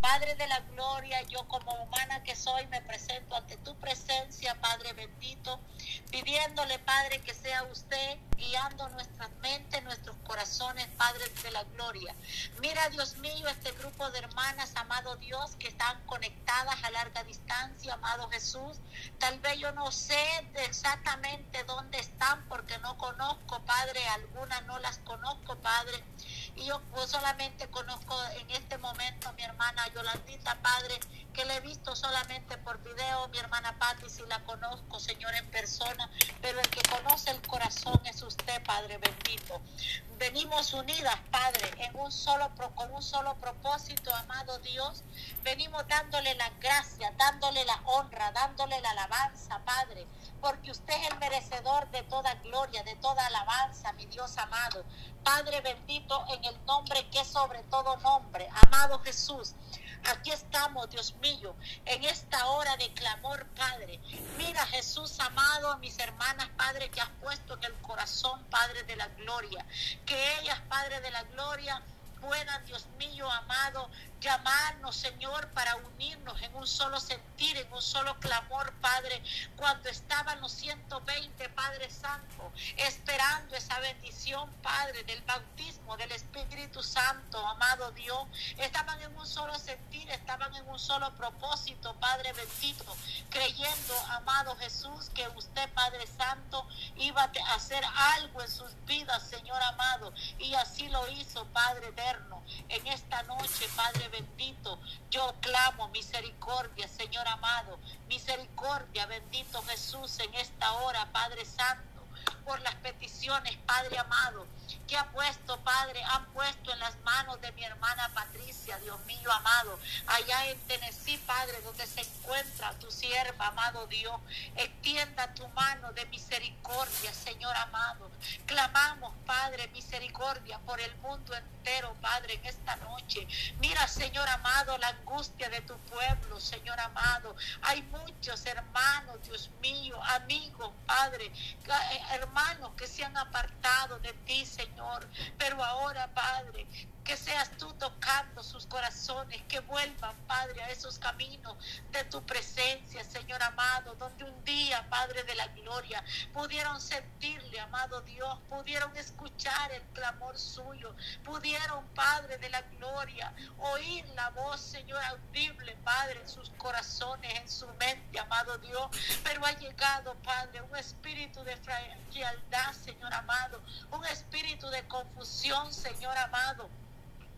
Padre de la gloria, yo como humana que soy me presento ante tu presencia, Padre bendito, pidiéndole, Padre, que sea usted guiando nuestras mentes, nuestros corazones, Padre de la gloria. Mira, Dios mío, este grupo de hermanas, amado Dios, que están conectadas a larga distancia, amado Jesús. Tal vez yo no sé exactamente dónde están porque no conozco, Padre, algunas no las conozco, Padre. Y yo pues, solamente conozco en este momento a mi hermana Yolandita, Padre, que le he visto solamente por video, mi hermana Patti, si la conozco, Señor, en persona, pero el que conoce el corazón es usted, Padre bendito. Venimos unidas, Padre, en un solo con un solo propósito, amado Dios. Venimos dándole la gracia, dándole la honra, dándole la alabanza, Padre, porque usted es el merecedor de toda gloria, de toda alabanza, mi Dios amado. Padre bendito, en el nombre que es sobre todo nombre, amado Jesús. Aquí estamos, Dios mío, en esta hora de clamor, Padre. Mira, Jesús amado, a mis hermanas, Padre, que has puesto en el corazón, Padre de la gloria. Que ellas, Padre de la gloria, puedan, Dios mío, amado, llamarnos, Señor, para unirnos en un solo sentir, en un solo clamor, Padre, cuando estaban los 120, Padre Santo, esperando esa bendición, Padre, del bautismo del Espíritu Santo, amado Dios, estaban en un solo sentir, estaban en un solo propósito, Padre bendito, creyendo, amado Jesús, que usted, Padre Santo, iba a hacer algo en sus vidas, Señor amado, y así lo hizo, Padre eterno, en esta noche, Padre bendito, yo clamo misericordia, Señor amado, misericordia, bendito Jesús, en esta hora, Padre Santo por las peticiones, Padre amado, que ha puesto, Padre, han puesto en las manos de mi hermana Patricia, Dios mío amado, allá en Tennessee, Padre, donde se encuentra tu sierva, amado Dios. Extienda tu mano de misericordia, Señor amado. Clamamos, Padre, misericordia por el mundo entero, Padre, en esta noche. Mira, Señor amado, la angustia de tu pueblo, Señor amado. Hay muchos hermanos, Dios mío, amigos, Padre, eh, hermanos que se han apartado de ti, Señor. Pero ahora, Padre, que seas tú tocando sus corazones, que vuelvan, Padre, a esos caminos de tu presencia, Señor amado, donde un día, Padre de la gloria, pudieron sentirle, amado Dios, pudieron escuchar el clamor suyo, pudieron, Padre de la gloria, oír la voz, Señor, audible, Padre, en sus corazones, en su mente, amado Dios, pero ha llegado, Padre, un espíritu de fragilidad, Señor amado, un espíritu de confusión, Señor amado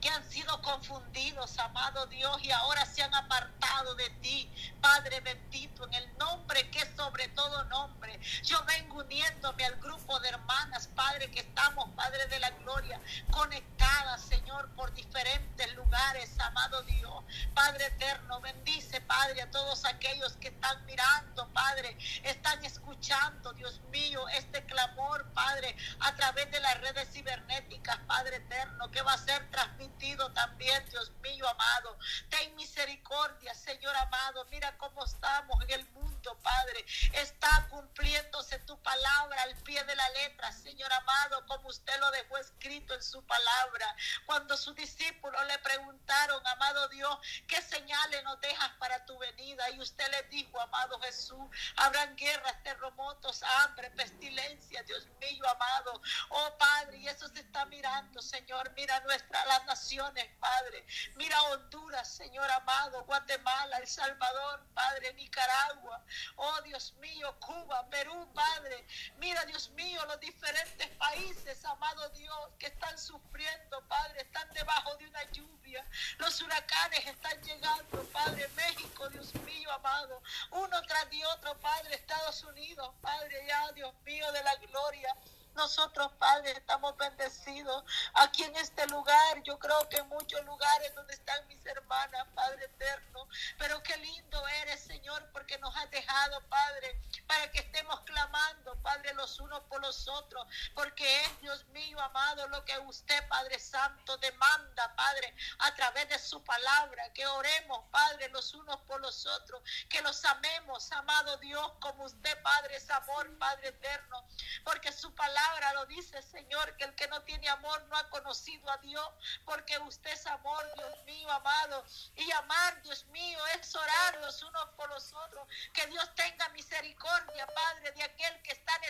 que han sido confundidos, amado Dios, y ahora se han apartado de ti, Padre bendito, en el nombre que es sobre todo nombre. Yo vengo uniéndome al grupo de hermanas, Padre, que estamos, Padre de la Gloria, conectadas, Señor, por diferentes lugares, amado Dios. Padre eterno, bendice, Padre, a todos aquellos que están mirando, Padre, están escuchando, Dios mío, este clamor, Padre, a través de las redes cibernéticas, Padre eterno, que va a ser transmitido también, Dios mío amado. Ten misericordia, Señor amado. Mira cómo estamos en el mundo, Padre. Está cumpliéndose tu palabra al pie de la letra, Señor amado, como usted lo dejó escrito en su palabra. Cuando sus discípulos le preguntaron, amado Dios, ¿qué señales nos dejas para tu venida? Y usted les dijo, amado Jesús, habrán guerras, terremotos, hambre, pestilencia, Dios mío amado. Oh Padre, y eso se está mirando, Señor. Mira nuestra las naciones, Padre. Mira Honduras, Señor amado, Guatemala, El Salvador, Padre, Nicaragua. Oh Dios mío, Cuba, Perú, Padre. Mira, Dios mío, los diferentes países, amado Dios, que están sufriendo, Padre, están debajo de una lluvia. Los huracanes están llegando, Padre, México, Dios mío, amado. Uno tras de otro, Padre, Estados Unidos, Padre, ya, Dios mío, de la gloria. Nosotros, Padre, estamos bendecidos aquí en este lugar. Yo creo que muchos lugares donde están mis hermanas, Padre eterno. Pero qué lindo eres, Señor, porque nos has dejado, Padre, para que estemos clamando, Padre, los unos por los otros. Porque es, Dios mío, amado, lo que usted, Padre Santo, demanda, Padre, a través de su palabra. Que oremos, Padre, los unos por los otros. Que los amemos, amado Dios, como usted, Padre, es amor, Padre eterno. Porque su palabra lo dice, Señor, que el que no tiene amor no ha conocido a Dios, porque usted es amor, Dios mío, amado. Y amar, Dios mío, es orar los unos por los otros. Que Dios tenga misericordia, Padre, de aquel que está en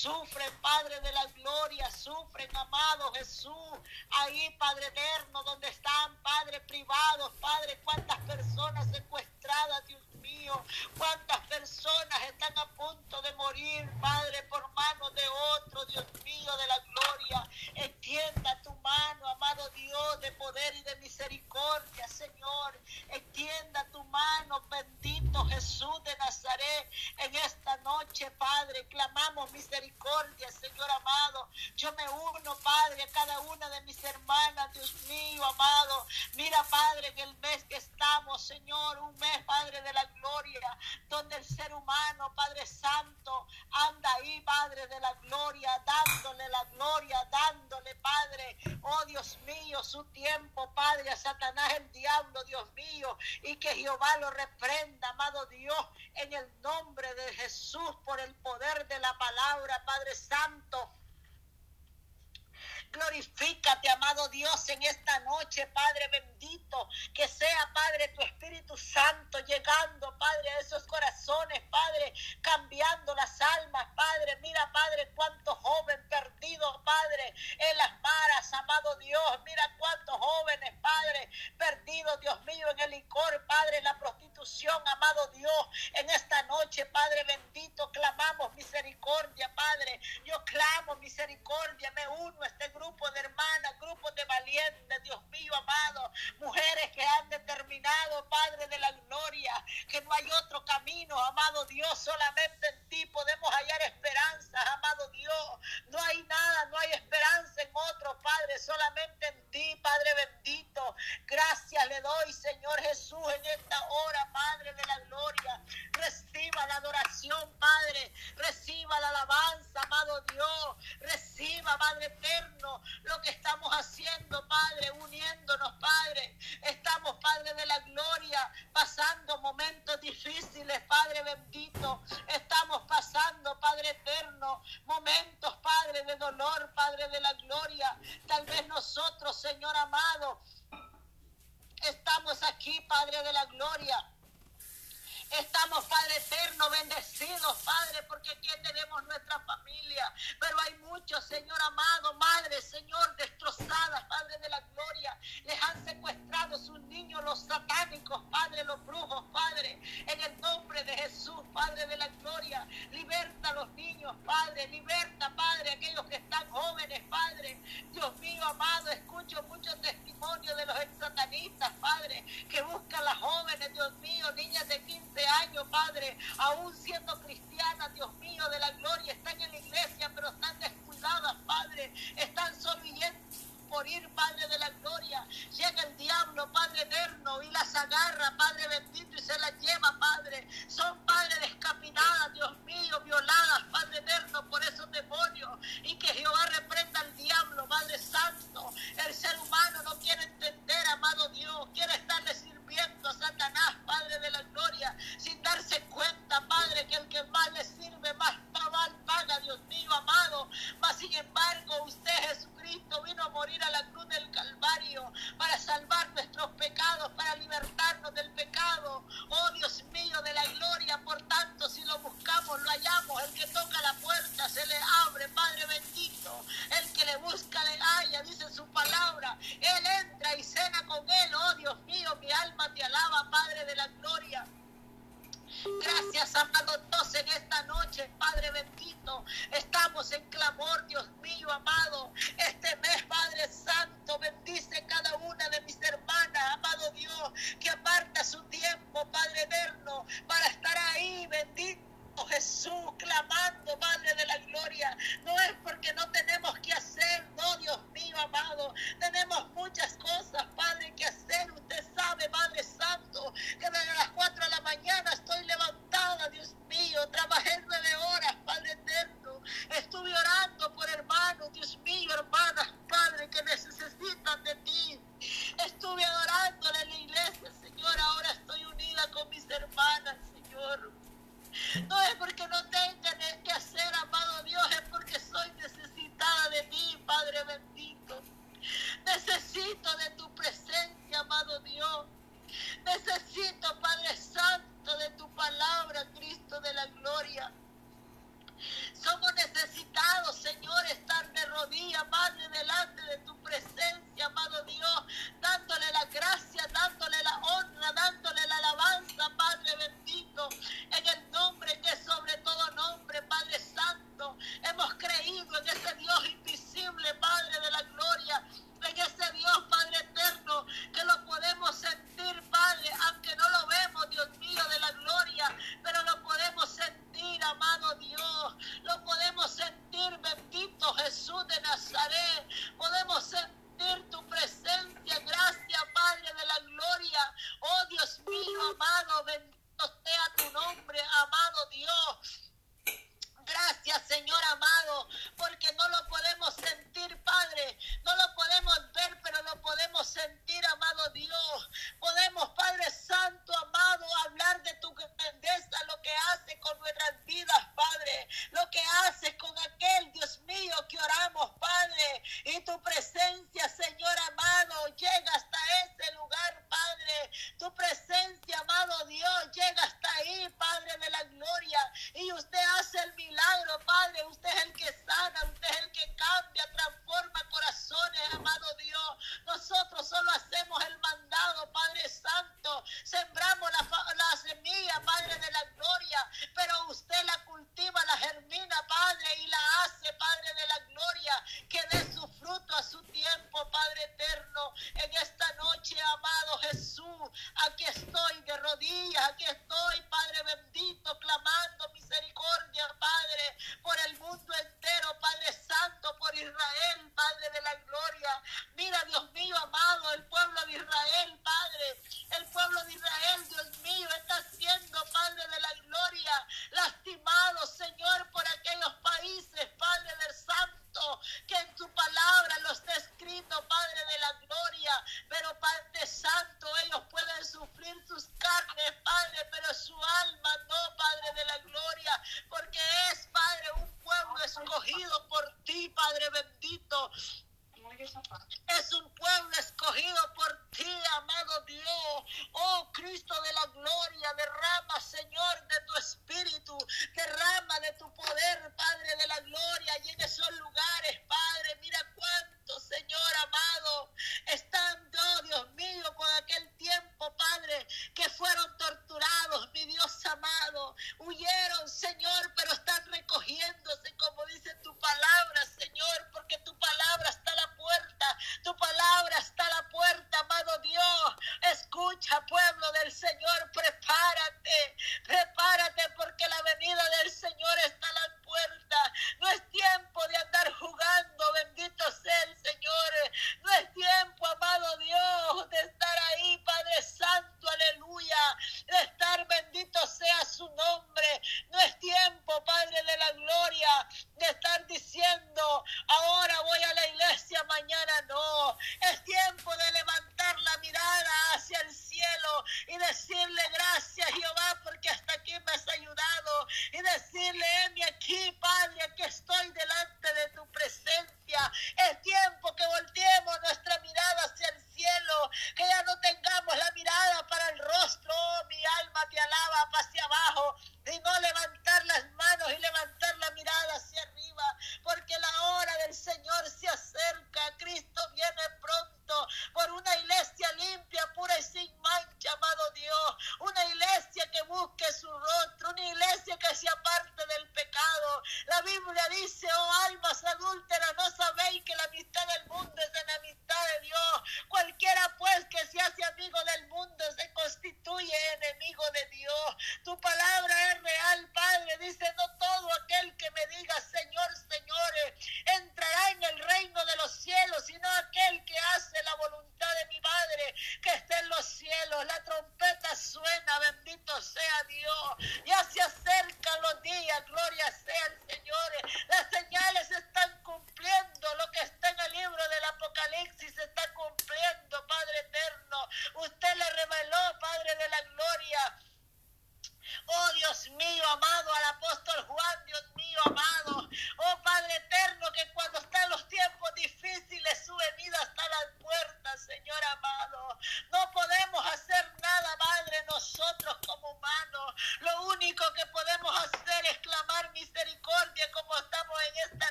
Sufren, Padre de la gloria, sufren, amado Jesús. Ahí, Padre eterno, donde están, Padre privados, Padre, cuántas personas se cuestionan solamente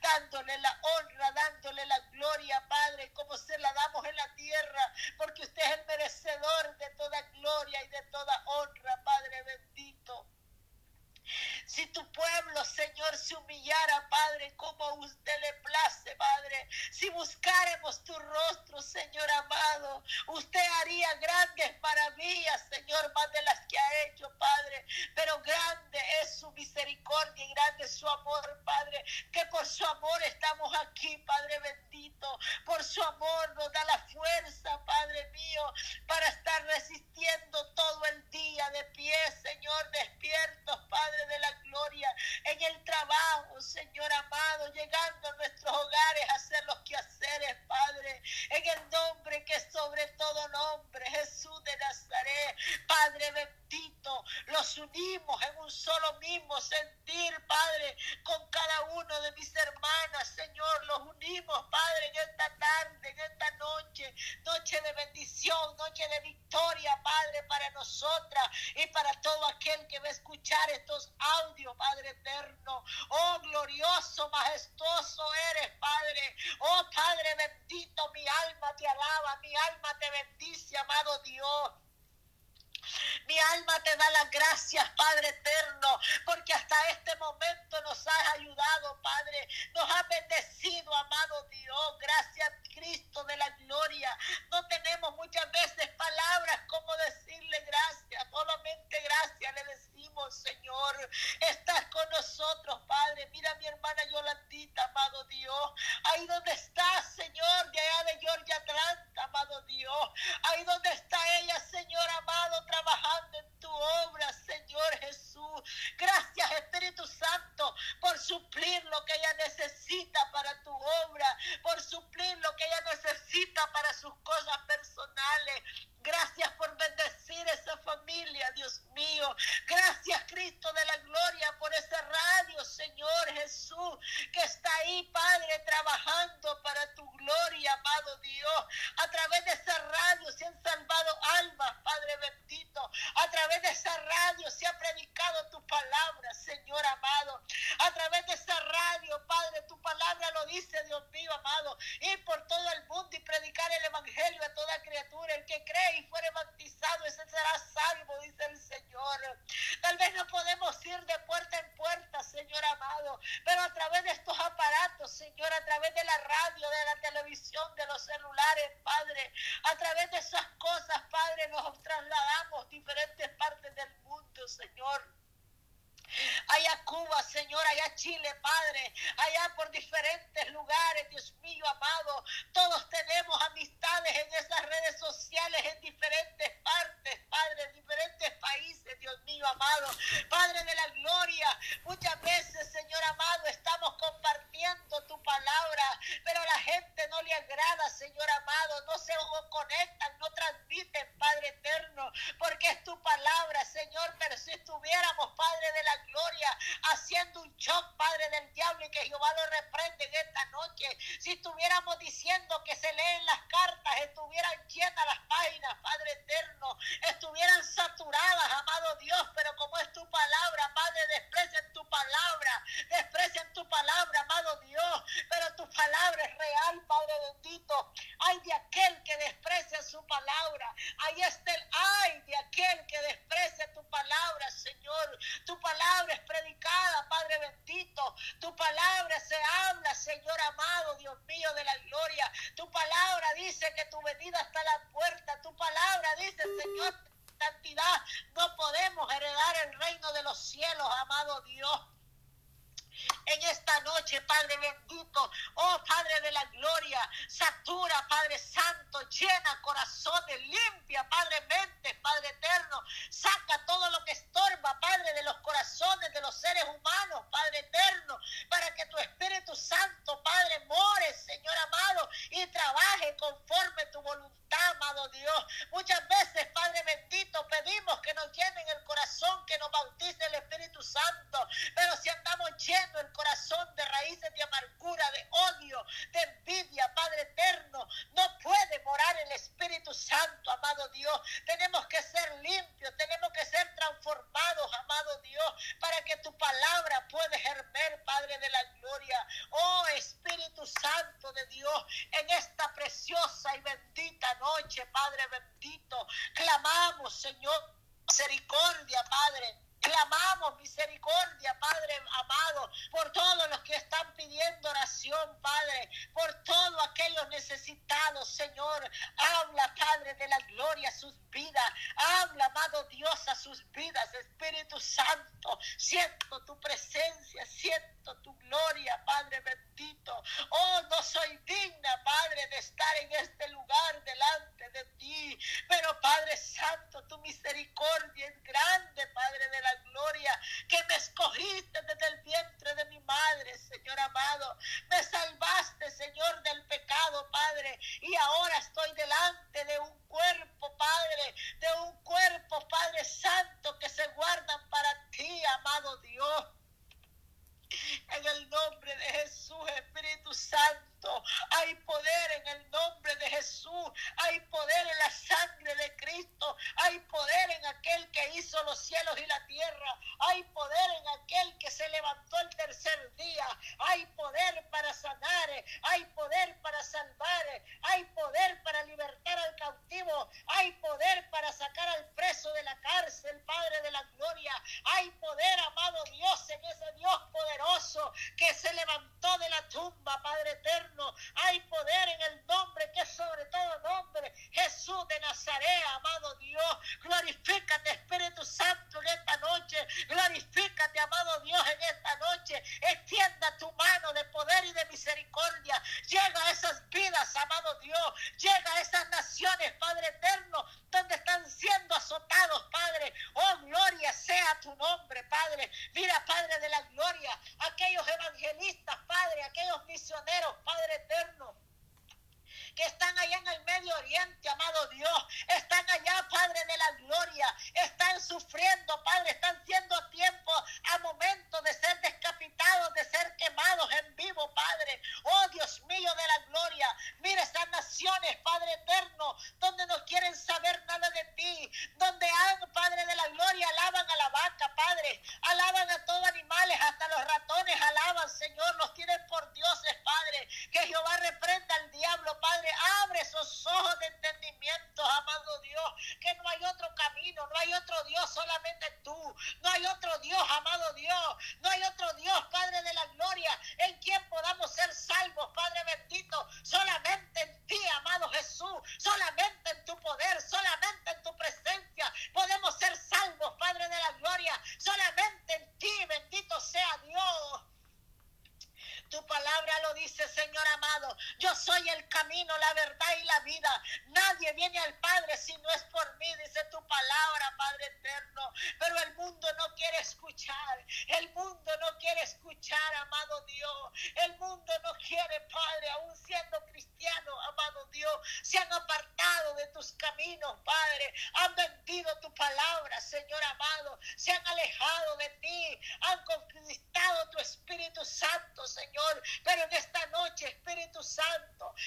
dándole la honra Señor, pero si estuviéramos, Padre de la gloria, haciendo un shock, Padre del diablo, y que Jehová lo reprende en esta noche. Si estuviéramos diciendo que se leen las cartas, estuvieran llenas las páginas, Padre eterno, estuvieran saturadas, amado Dios, pero como es tu palabra, Padre, desprecian tu palabra, desprecian tu palabra, amado Dios, pero tu palabra es real, Padre bendito. Hay de aquel que desprecia su palabra, ahí está el ay de aquel que desprecia tu palabra, Señor. Tu palabra es predicada, Padre bendito. Tu palabra se habla, Señor amado, Dios mío de la gloria. Tu palabra dice que tu venida está a la puerta. Tu palabra dice, Señor, santidad, no podemos heredar el reino de los cielos, amado Dios en esta noche, Padre bendito. Oh, Padre de la gloria, satura, Padre santo, llena corazones, limpia, Padre mente, Padre eterno. Saca todo lo que estorba, Padre, de los corazones de los seres humanos, Padre eterno, para que tu Espíritu Santo, Padre, more, Señor amado, y trabaje conforme tu voluntad, amado Dios. Muchas veces, Padre bendito, pedimos que nos llenen el corazón, que nos bautice el Espíritu Santo, pero si andamos llenos el corazón de raíces de amargura, de odio, de envidia, Padre eterno. No puede morar el Espíritu Santo, amado Dios. Tenemos que ser limpios, tenemos que ser transformados, amado Dios, para que tu palabra pueda ejercer, Padre de la gloria. Oh Espíritu Santo de Dios, en esta preciosa y bendita noche, Padre bendito, Clamamos, Señor, misericordia, Padre. Clamamos misericordia, Padre amado, por todos los que están pidiendo oración, Padre, por todos aquellos necesitados, Señor. Habla, Padre, de la gloria a sus vidas. Habla, amado Dios, a sus vidas. Espíritu Santo, siento tu presencia, siento tu gloria, Padre bendito. Oh, no soy digna, Padre, de estar en este lugar delante de ti. Pero, Padre Santo, tu misericordia es grande, Padre de la gloria, que me escogiste desde el vientre de mi madre, Señor amado. Me salvaste, Señor, del pecado, Padre. Y ahora estoy delante de un cuerpo, Padre, de un cuerpo, Padre Santo, que se guardan para ti, amado Dios. En el nombre de Jesús, Espíritu Santo, hay poder en el nombre de Jesús, hay poder en la sangre de Cristo, hay poder en aquel que hizo los cielos y la tierra, hay poder en aquel que se levantó el tercer día, hay poder para sanar, hay poder para salvar, hay poder para libertar al cautivo, hay poder para sacar al preso de la cárcel, Padre de la gloria, hay poder, amado Dios, en ese Dios poderoso que se levantó de la tumba, Padre eterno, hay poder en el nombre que es sobre todo nombre, Jesús de Nazaret, amado Dios, glorifícate Espíritu Santo en esta noche, glorifícate, amado Dios, en esta noche, extienda tu mano de poder y de misericordia, llega a esas vidas, amado Dios, llega a esas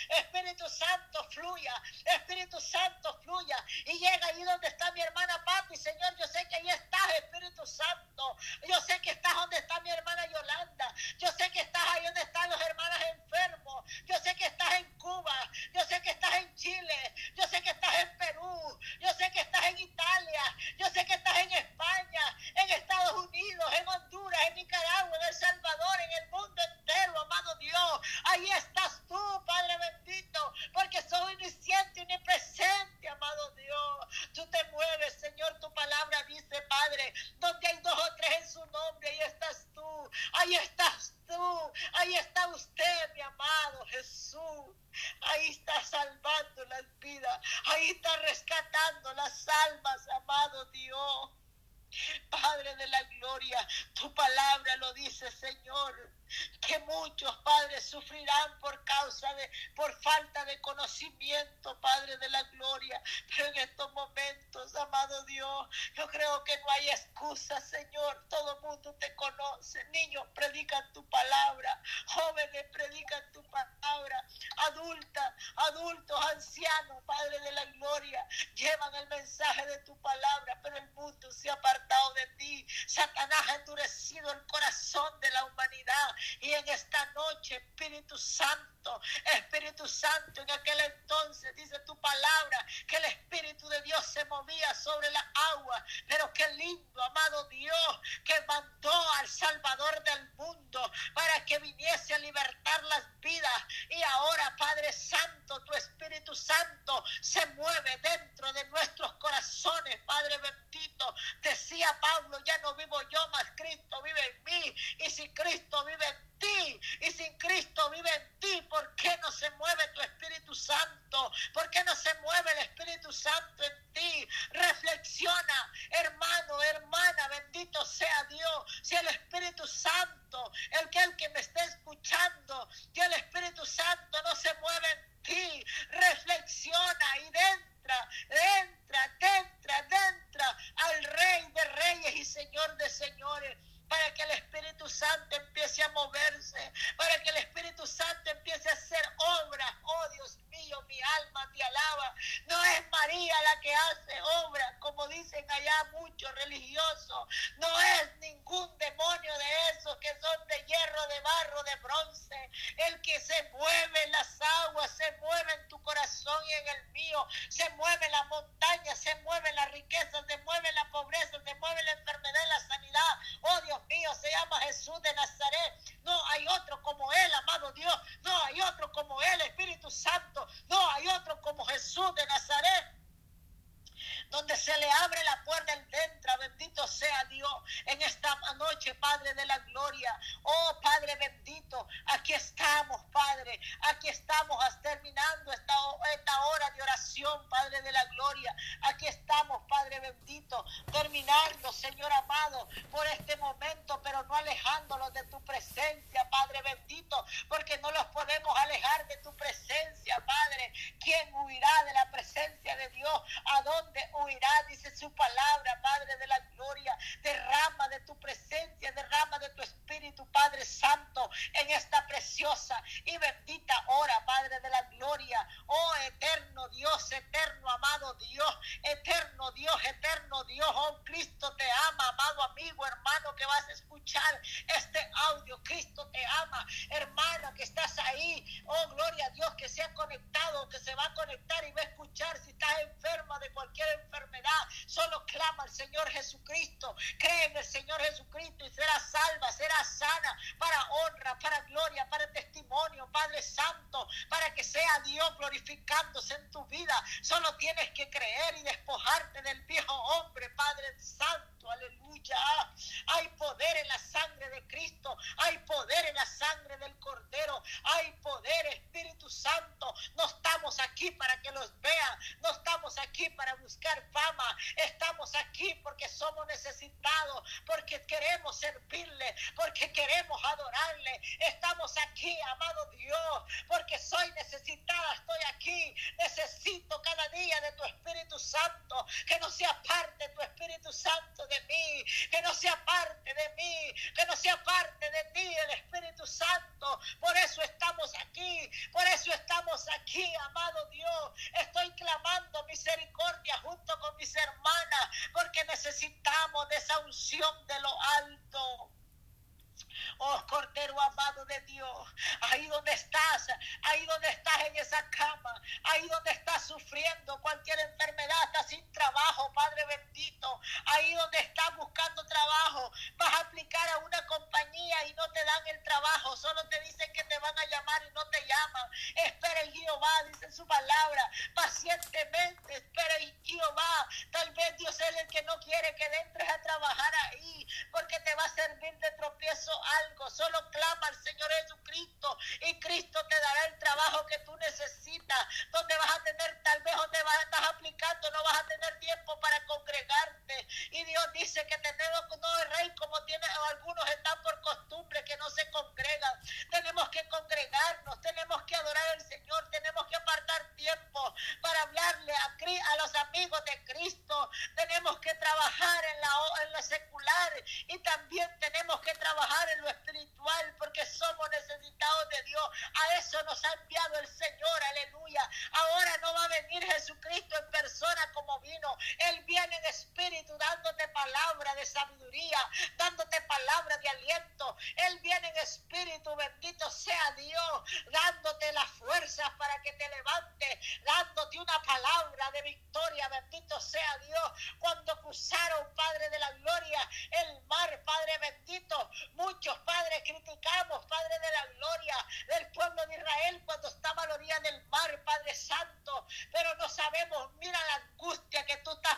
Espíritu Santo fluya, Espíritu Santo fluya. Y llega ahí donde está mi hermana Pati, Señor. Yo sé que ahí estás, Espíritu Santo. Yo sé que estás donde está mi hermana Yolanda. Yo sé que estás ahí donde están los hermanos alejándolos de tu presencia, Padre bendito, porque no los podemos alejar de tu presencia, Padre. ¿Quién huirá de la presencia de Dios? ¿A dónde huirá, dice su palabra, Padre de la gloria. Derrama de tu presencia, derrama de tu Espíritu, Padre Santo, en esta preciosa y bendita hora, Padre de la gloria. Oh eterno Dios, eterno amado Dios, eterno Dios, eterno Dios. Oh Cristo te ama, amado amigo, hermano, que vas a escuchar este audio. Cristo te ama, hermana, que estás ahí. Oh gloria a Dios, que se ha conectado, que se va a conectar y va a escuchar si estás enferma de cualquier enfermedad enfermedad. Solo clama al Señor Jesucristo. Cree en el Señor Jesucristo y será salva, será sana para honra, para gloria, para testimonio, Padre Santo, para que sea Dios glorificándose en tu vida. Solo tienes que creer y despojarte del viejo hombre, Padre Santo. Aleluya. Hay poder en la sangre de Cristo. Hay poder en la sangre del Cordero. Hay poder, Espíritu Santo. No estamos aquí para que los vean. No estamos aquí para buscar fama. Estamos aquí porque somos necesitados, porque queremos servirle, porque queremos adorarle. Estamos aquí, amado Dios, porque soy necesitada, estoy aquí. Necesito cada día de tu Espíritu Santo, que no sea parte de tu Espíritu Santo de mí, que no sea parte de mí, que no sea parte de ti el Espíritu Santo. Por eso estamos aquí, por eso estamos aquí, amado Dios. Estoy clamando misericordia junto con mis hermanas, porque unción de lo alto. Oh Cordero de Dios, ahí donde estás, ahí donde estás en esa cama, ahí donde estás sufriendo cualquier enfermedad, estás sin trabajo, Padre bendito, ahí donde estás buscando trabajo, vas a aplicar a una compañía y no te dan el trabajo, solo te dicen que te van a llamar y no te llaman. Espera en Jehová, dice su palabra, pacientemente, espera en Jehová. Tal vez Dios es el que no quiere que entres a trabajar ahí, porque te va a servir de tropiezo algo, solo clama al Señor Jesucristo y Cristo te dará el trabajo que tú necesitas, donde vas a tener, tal vez donde vas a estar aplicando, no vas a tener tiempo para congregarte. Y Dios dice que tenemos, no el rey como tiene, algunos están por costumbre que no se congregan. Tenemos que congregarnos, tenemos que adorar al Señor, tenemos que apartar tiempo para hablarle a, a los amigos de Cristo. Tenemos que trabajar en la, en la secular y también tenemos que trabajar en lo espiritual porque somos necesitados de Dios. A eso nos ha enviado el Señor, aleluya. Ahora no va a venir Jesucristo en persona como vino. Él viene en espíritu dándote palabra de sabiduría, dándote palabra de aliento. Él viene en espíritu, bendito sea Dios, dándote las fuerzas para que te levantes, dándote una palabra de victoria, bendito sea Dios. Cuando cruzaron, Padre de la gloria, el mar, Padre bendito, muchos padres criticamos, Padre de la gloria, del pueblo de Israel cuando estaba a la orilla del mar, Padre Santo, pero no sabemos, mira la angustia que tú estás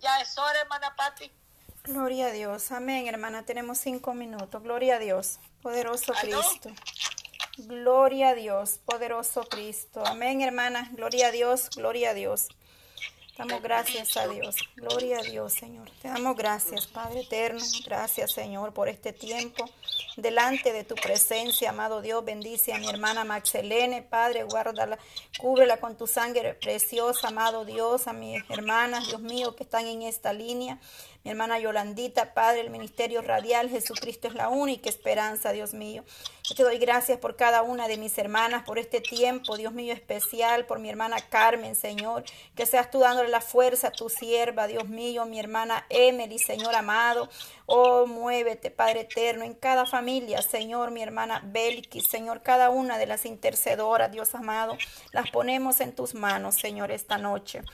Ya es hora, hermana Patti. Gloria a Dios. Amén, hermana. Tenemos cinco minutos. Gloria a Dios. Poderoso Cristo. Gloria a Dios, poderoso Cristo. Amén, hermana. Gloria a Dios, gloria a Dios. Damos gracias a Dios. Gloria a Dios, Señor. Te damos gracias, Padre eterno. Gracias, Señor, por este tiempo. Delante de tu presencia, amado Dios, bendice a mi hermana Maxelene, Padre, guárdala, cúbrela con tu sangre preciosa, amado Dios, a mis hermanas, Dios mío, que están en esta línea mi hermana Yolandita, Padre, el Ministerio Radial, Jesucristo es la única esperanza, Dios mío. Te doy gracias por cada una de mis hermanas, por este tiempo, Dios mío, especial, por mi hermana Carmen, Señor, que seas tú dándole la fuerza a tu sierva, Dios mío, mi hermana Emily, Señor amado. Oh, muévete, Padre eterno, en cada familia, Señor, mi hermana Belki, Señor, cada una de las intercedoras, Dios amado, las ponemos en tus manos, Señor, esta noche.